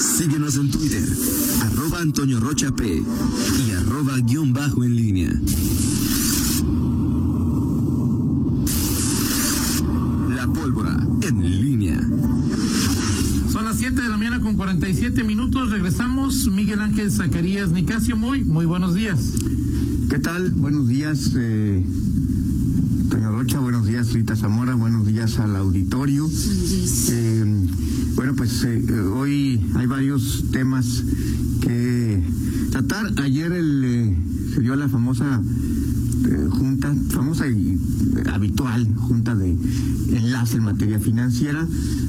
Síguenos en Twitter, arroba Antonio Rocha P y arroba guion bajo en línea. La pólvora en línea. Son las 7 de la mañana con 47 minutos. Regresamos. Miguel Ángel Zacarías Nicasio, muy, muy buenos días. ¿Qué tal? Buenos días, eh, Rocha. Buenos días, Rita Zamora. Buenos días al auditorio. Eh, bueno, pues eh, hoy hay varios temas que tratar. Ayer eh, se dio la famosa eh, junta, famosa y habitual junta de enlace en materia financiera,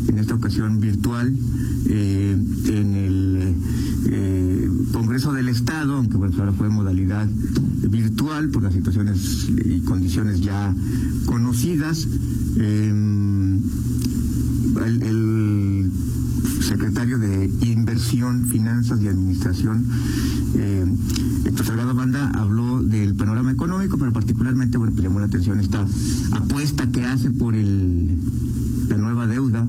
en esta ocasión virtual, eh, en el eh, Congreso del Estado, aunque bueno, ahora fue modalidad virtual por las situaciones y condiciones ya conocidas. Eh, el secretario de Inversión, Finanzas y Administración, eh, Héctor Salgado Banda, habló del panorama económico, pero particularmente, bueno, pues llamó la atención esta apuesta que hace por la nueva deuda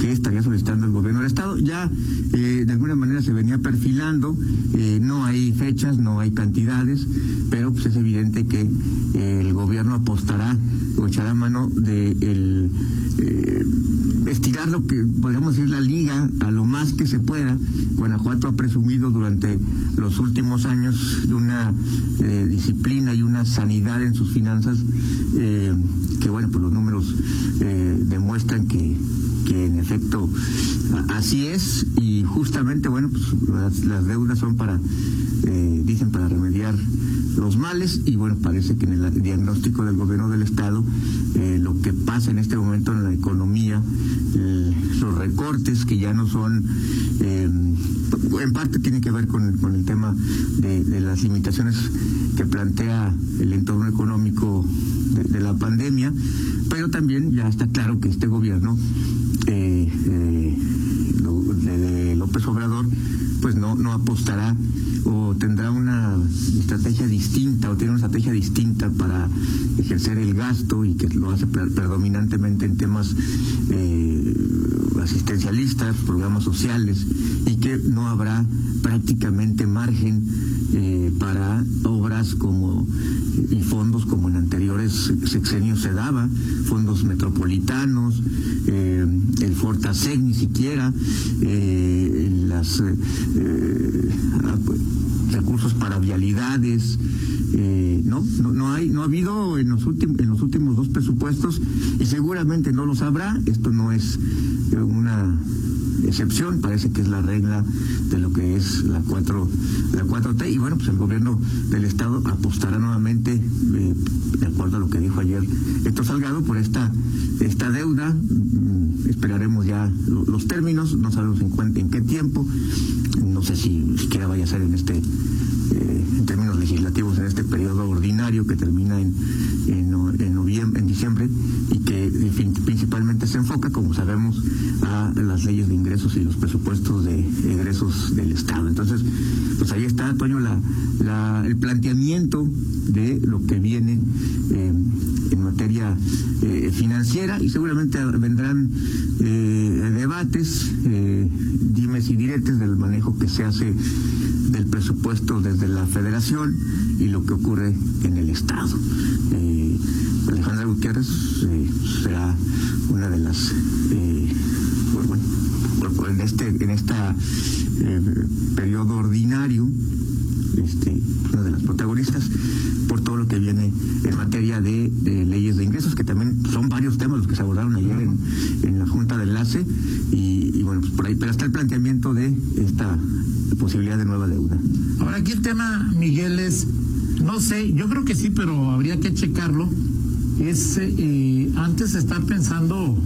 que estaría solicitando el gobierno del Estado. Ya eh, de alguna manera se venía perfilando, eh, no hay fechas, no hay cantidades, pero pues es evidente que eh, el gobierno apostará o echará mano de el, estirar lo que podríamos decir la liga a lo más que se pueda. Guanajuato ha presumido durante los últimos años de una eh, disciplina y una sanidad en sus finanzas eh, que bueno, pues los números eh, demuestran que, que en efecto así es. Y justamente bueno, pues las, las deudas son para, eh, dicen para remediar los males. Y bueno, parece que en el diagnóstico del gobierno del Estado eh, lo que pasa en este momento en la economía, eh, los recortes que ya no son, eh, en parte tiene que ver con, con el tema de, las limitaciones que plantea el entorno económico de, la pandemia, pero también ya está claro que este gobierno eh, eh, de, López Obrador pues no, no apostará o tendrá una estrategia distinta o tiene una estrategia distinta para ejercer el gasto y que lo hace pre- predominantemente en temas eh, asistencialistas, programas sociales y que no habrá prácticamente margen eh, para obras como y fondos como en anteriores sexenios se daba, fondos metropolitanos, eh, el Fortasec ni siquiera, eh, las eh, ah, pues, recursos para vialidades, no, no, no hay, no ha habido en los últimos, en los últimos dos presupuestos y seguramente no los habrá. Esto no es una excepción, parece que es la regla de lo que es la 4 la 4T y bueno, pues el gobierno del estado apostará nuevamente eh, de acuerdo a lo que dijo ayer Héctor Salgado por esta esta deuda. Mm, esperaremos ya lo- los términos, no sabemos en, en qué tiempo, no sé si siquiera vaya a ser en este en términos legislativos en este periodo ordinario que termina en, en, en noviembre, en diciembre y que principalmente se enfoca, como sabemos, a las leyes de ingresos y los presupuestos de egresos del Estado. Entonces, pues ahí está, Toño, la, el planteamiento de lo que viene eh, en materia eh, financiera y seguramente vendrán eh, debates, eh, dimes y diretes del manejo que se hace del presupuesto desde la federación y lo que ocurre en el estado. Eh, Alejandra Gutiérrez eh, será una de las eh, bueno, en este en esta eh, periodo ordinario este, una de las protagonistas por todo lo que viene en materia de, de leyes de ingresos, que también son varios temas los que se abordaron ayer en, en la Junta de Enlace, y, bueno, pues por ahí, pero está el planteamiento de esta posibilidad de nueva deuda. Ahora el tema, Miguel, es, no sé, yo creo que sí, pero habría que checarlo. Es eh, antes estar pensando,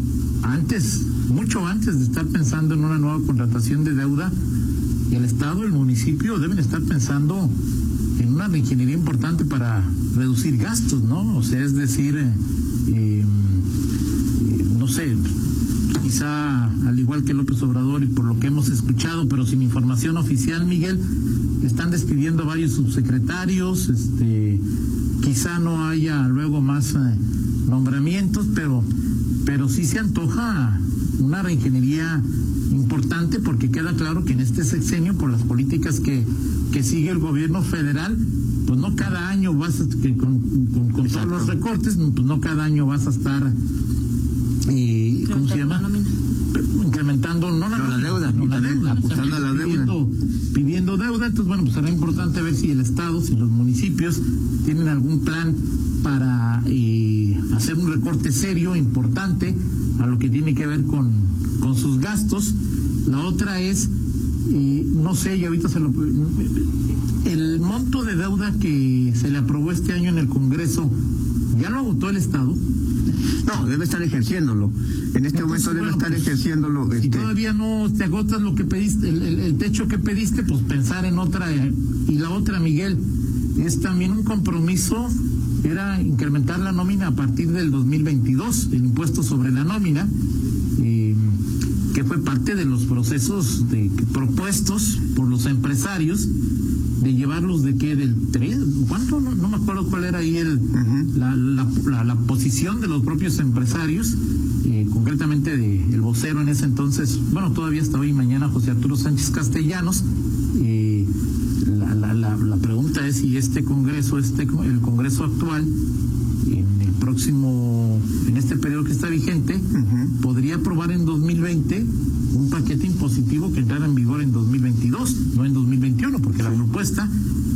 antes, mucho antes de estar pensando en una nueva contratación de deuda, el Estado, el municipio deben estar pensando en una reingeniería importante para reducir gastos, ¿no? O sea, es decir, eh, eh, no sé, quizá al igual que López Obrador y por lo que hemos escuchado, pero sin información oficial, Miguel, están despidiendo varios subsecretarios, este, quizá no haya luego más eh, nombramientos, pero, pero sí se antoja una reingeniería importante porque queda claro que en este sexenio, por las políticas que, que sigue el gobierno federal, pues no cada año vas a, que con, con, todos los recortes, pues no cada año vas a estar, eh, ¿cómo se llama? Incrementando, no la, deuda, no la deuda, pidiendo, pidiendo deuda. Entonces, bueno, pues será importante ver si el Estado, si los municipios tienen algún plan para eh, hacer un recorte serio, importante, a lo que tiene que ver con, con sus gastos. La otra es, eh, no sé, y ahorita se lo... El monto de deuda que se le aprobó este año en el Congreso, ¿ya lo agotó el Estado? No, debe estar ejerciéndolo. En este momento debe estar pues, ejerciéndolo. Si este todavía no te agotas lo que pediste, el, el, techo que pediste, pues pensar en otra. Y la otra, Miguel, es también un compromiso era incrementar la nómina a partir del 2022, el impuesto sobre la nómina, eh, que fue parte de los procesos de, propuestos por los empresarios de llevarlos de qué, del 3, ¿cuánto? No, me acuerdo cuál era ahí el, la, la, posición de los propios empresarios, eh, concretamente de el vocero en ese entonces, bueno, todavía hasta hoy mañana José Arturo Sánchez Castellanos, eh, la, pregunta es si este Congreso, este el Congreso actual, en el próximo, en este periodo que está vigente, podría aprobar en 2020 un paquete impositivo que entrara en vigor en 2022, no en 2021, porque la propuesta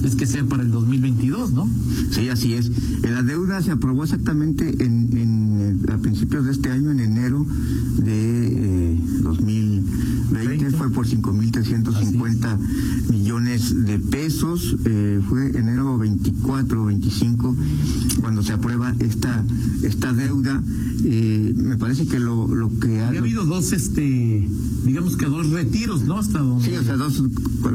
es que sea para el 2022, ¿no? Sí, así es. La deuda se aprobó exactamente en, en a principios de este año, en enero 2020, fue por 5.350 millones de pesos, eh, fue enero 24 o 25 cuando se aprueba esta esta deuda. Eh, me parece que lo, lo que ha... habido dos, este, digamos que dos retiros, ¿no? Hasta donde... Sí, o sea, dos,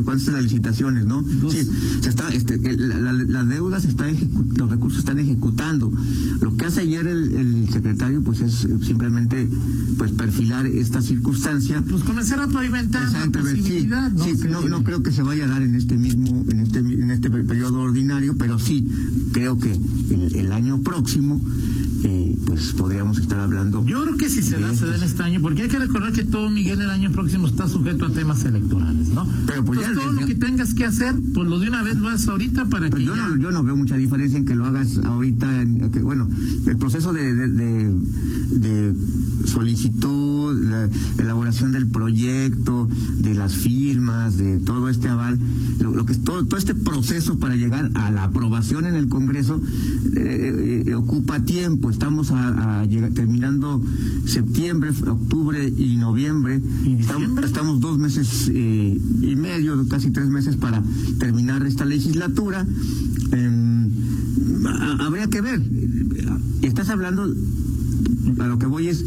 ¿cuáles son las licitaciones, no? Sí, se está, este, la, la, deuda se está los recursos están ejecutando. Lo que hace ayer el, secretario, pues es simplemente, pues perfilar esta circunstancia. Pues comenzar a pavimentar la posibilidad, ¿no? Sí, no, no, creo que se vaya a dar en este mismo, en este, en este periodo ordinario, pero sí creo que el, el año próximo eh, pues podríamos estar hablando. Yo creo que si se da, se da en este año, porque hay que recordar que todo Miguel el año próximo está sujeto a temas electorales, ¿no? Pero pues todo lo que tengas que hacer, pues lo de una vez lo haces ahorita para que. Yo, no, yo no veo mucha diferencia en que lo hagas ahorita, en, que, bueno, el proceso de, de, de, solicitud, la elaboración del proyecto, de las firmas, de todo este aval, lo, que es todo, todo este proceso para llegar a la aprobación en el Congreso eh, eh, ocupa tiempo estamos a, llegar, terminando septiembre, octubre y noviembre. Estamos, dos meses eh, y medio, casi tres meses para terminar esta legislatura. Em, habría que ver. Estás hablando, a lo que voy es,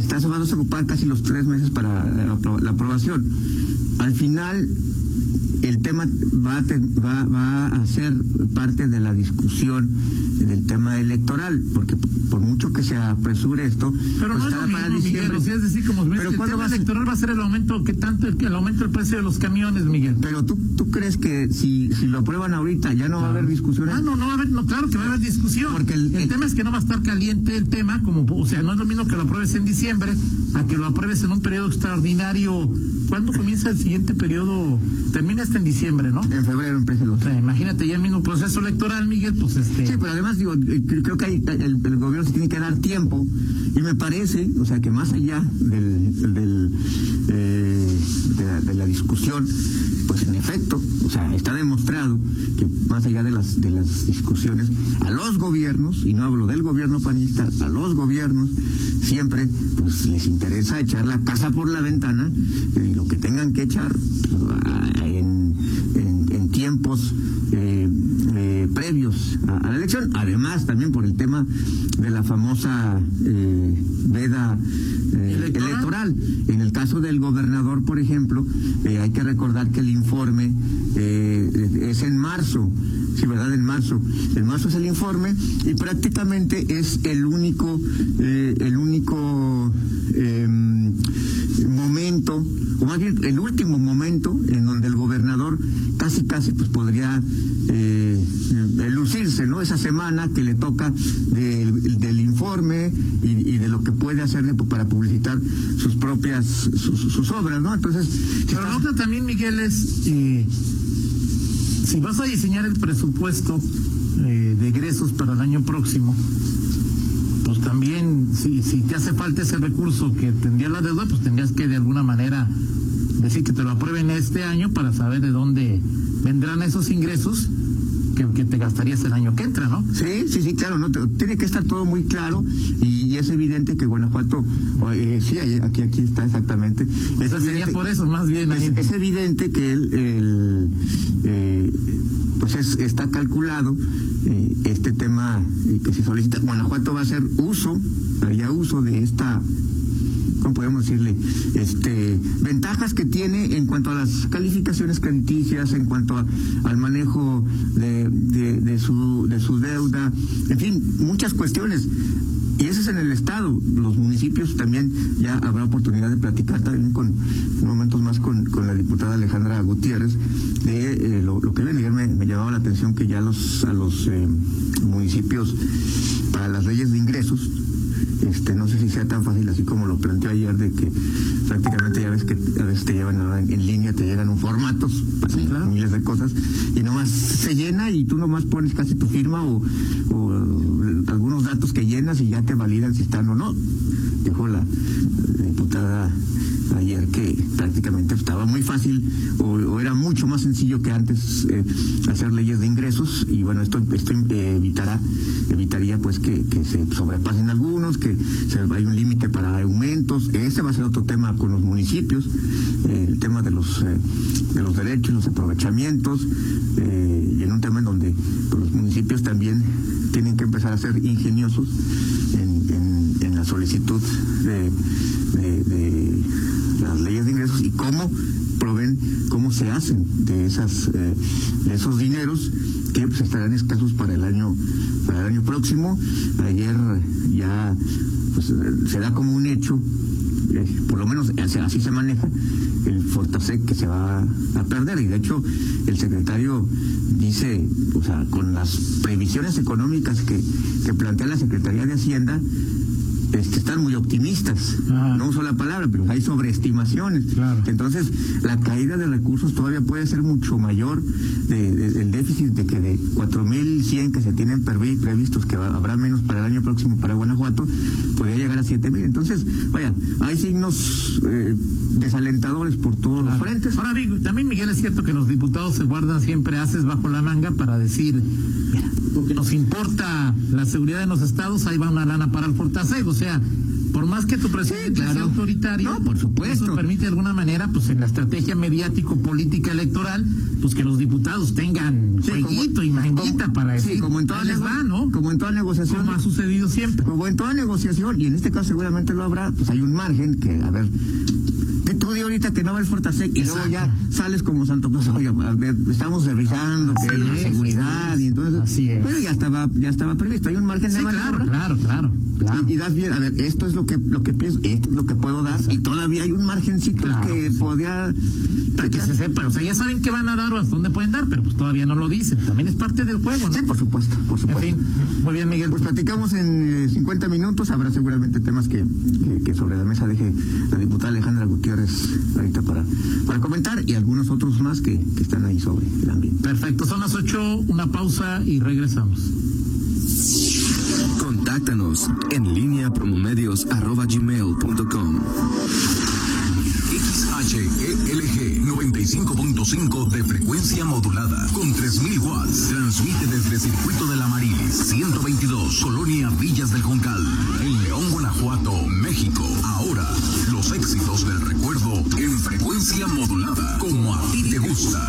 estás hablando de ocupar casi los tres meses para la aprobación. Al final el tema va a, va, va a ser parte de la discusión del tema electoral, porque por mucho que se apresure esto, pero pues no es para Miguel, es decir, como pero el tema electoral va a ser el aumento que tanto el, aumento del precio de los camiones, Miguel. Pero tú, tú crees que si, si lo aprueban ahorita ya no va a haber discusiones. Ah, no, no va a haber, no, claro que va a haber discusión. Porque el, tema es que no va a estar caliente el tema, como, o sea, no es lo mismo que lo apruebes en diciembre a que lo apruebes en un periodo extraordinario. ¿Cuándo comienza el siguiente periodo? Termina en diciembre, ¿no? En febrero empieza el o Imagínate ya el mismo proceso electoral, Miguel, pues este. Sí, pero además eh, creo que el, gobierno se tiene que dar tiempo. Y me parece, o sea, que más allá eh, de, la, discusión, pues en efecto, o sea, está demostrado que más allá de las discusiones, a los gobiernos y no hablo del gobierno panista, a los gobiernos siempre, pues les interesa echar la casa por la ventana y lo que tengan que echar pues, en, tiempos eh, eh, previos a, la elección, además también por el tema de la famosa eh, veda ¿Electoral? En el caso del gobernador, por ejemplo, hay que recordar que el informe es en marzo, sí, ¿verdad? En marzo. En marzo es el informe y prácticamente es el único, el único punto, o más bien el último momento en donde el gobernador casi casi pues podría eh, lucirse, ¿no? Esa semana que le toca del, informe y, de lo que puede hacer para publicitar sus propias, sus, obras, ¿no? Entonces... Pero la otra también, Miguel, es... Eh, si vas a diseñar el presupuesto eh, de egresos para el año próximo, pues también, si, si te hace falta ese recurso que tendría la deuda, pues tendrías que de alguna manera decir que te lo aprueben este año para saber de dónde vendrán esos ingresos que, te gastarías el año que entra, ¿no? Sí, sí, sí, claro, no tiene que estar todo muy claro y, es evidente que Guanajuato, eh, sí, aquí aquí está exactamente. Es sería por eso, más bien. Es, evidente que el, eh, pues está calculado eh, este tema que se solicita. Guanajuato va a hacer uso, haría uso de esta ¿cómo podemos decirle? Este, ventajas que tiene en cuanto a las calificaciones crediticias, en cuanto al manejo de, de, su, de su deuda, en fin, muchas cuestiones. Y eso es en el Estado. Los municipios también ya habrá oportunidad de platicar también con momentos más con, la diputada Alejandra Gutiérrez de eh, lo, que viene. Ayer me, me, llamaba la atención que ya los, a los eh, municipios para las leyes de ingresos este, no sé si sea tan fácil así como lo planteó ayer de que prácticamente ya ves que a veces te llevan en, línea, te llegan un formatos, miles de cosas, y nomás se llena y tú nomás pones casi tu firma o, algunos datos que llenas y ya te validan si están o no. Dijo la diputada ayer que prácticamente estaba muy fácil o, era mucho más sencillo que antes eh, hacer leyes de ingresos. Y bueno esto esto evitará evitaría pues que, se sobrepasen algunos que se, hay un límite para aumentos. Ese va a ser otro tema con los municipios eh, el tema de los eh, de los derechos los aprovechamientos y en un tema en donde pues, los municipios también tienen que empezar a ser ingeniosos en, la solicitud de las leyes de ingresos y cómo proveen, cómo se hacen de esas eh, esos dineros que pues, estarán escasos para el año para el año próximo. Ayer ya pues, se da como un hecho, eh, por lo menos así se maneja el Fortasec que se va a perder y de hecho el secretario dice, o sea, con las previsiones económicas que, que plantea la Secretaría de Hacienda, este, están muy optimistas. No uso la palabra, pero hay sobreestimaciones. Entonces, la caída de recursos todavía puede ser mucho mayor de, el déficit de 4.100 que se tienen previstos, que habrá menos para el año próximo para Guanajuato, podría llegar a 7.000. Entonces, vaya, hay signos eh, desalentadores por todos los frentes. Ahora, también, Miguel, es cierto que los diputados se guardan siempre haces bajo la manga para decir, mira, porque nos importa la seguridad de los estados, ahí va una lana para el Fortasego. O sea, por más que tu presidente sea autoritario, por supuesto. eso permite de alguna manera, pues en la estrategia mediático-política electoral, pues que los diputados tengan sí, y manguita para decir, sí, como en toda les va, ¿no? Como en toda negociación. Como ha sucedido siempre. Como en toda negociación, y en este caso seguramente lo habrá, pues hay un margen que, a ver, tú di ahorita que no va el Fortasec y luego ya sales como Santo Claus, oiga, estamos revisando que la seguridad y entonces, Así es. pero ya estaba, ya estaba previsto, hay un margen de maniobra. Claro, claro, claro. Y, das bien, a ver, esto es lo que, lo que pienso, esto es lo que puedo dar, y todavía hay un margencito que podría para que se sepa, o sea, ya saben qué van a dar o hasta dónde pueden dar, pero pues todavía no lo dicen, también es parte del juego, ¿no? Sí, por supuesto, por supuesto. En fin, muy bien, Miguel. Pues platicamos en 50 minutos, habrá seguramente temas que, que sobre la mesa deje la diputada Alejandra Gutiérrez ahorita para, para comentar y algunos otros más que, que están ahí sobre el ambiente. Perfecto, son las 8, una pausa y regresamos. Contáctanos en línea promomedios.com. XHELG 95.5 de frecuencia modulada con 3000 watts. Transmite desde el circuito de la Marilis 122, Colonia Villas del Juncal, en León, Guanajuato, México. Ahora, los éxitos del recuerdo en frecuencia modulada, como a ti te gusta.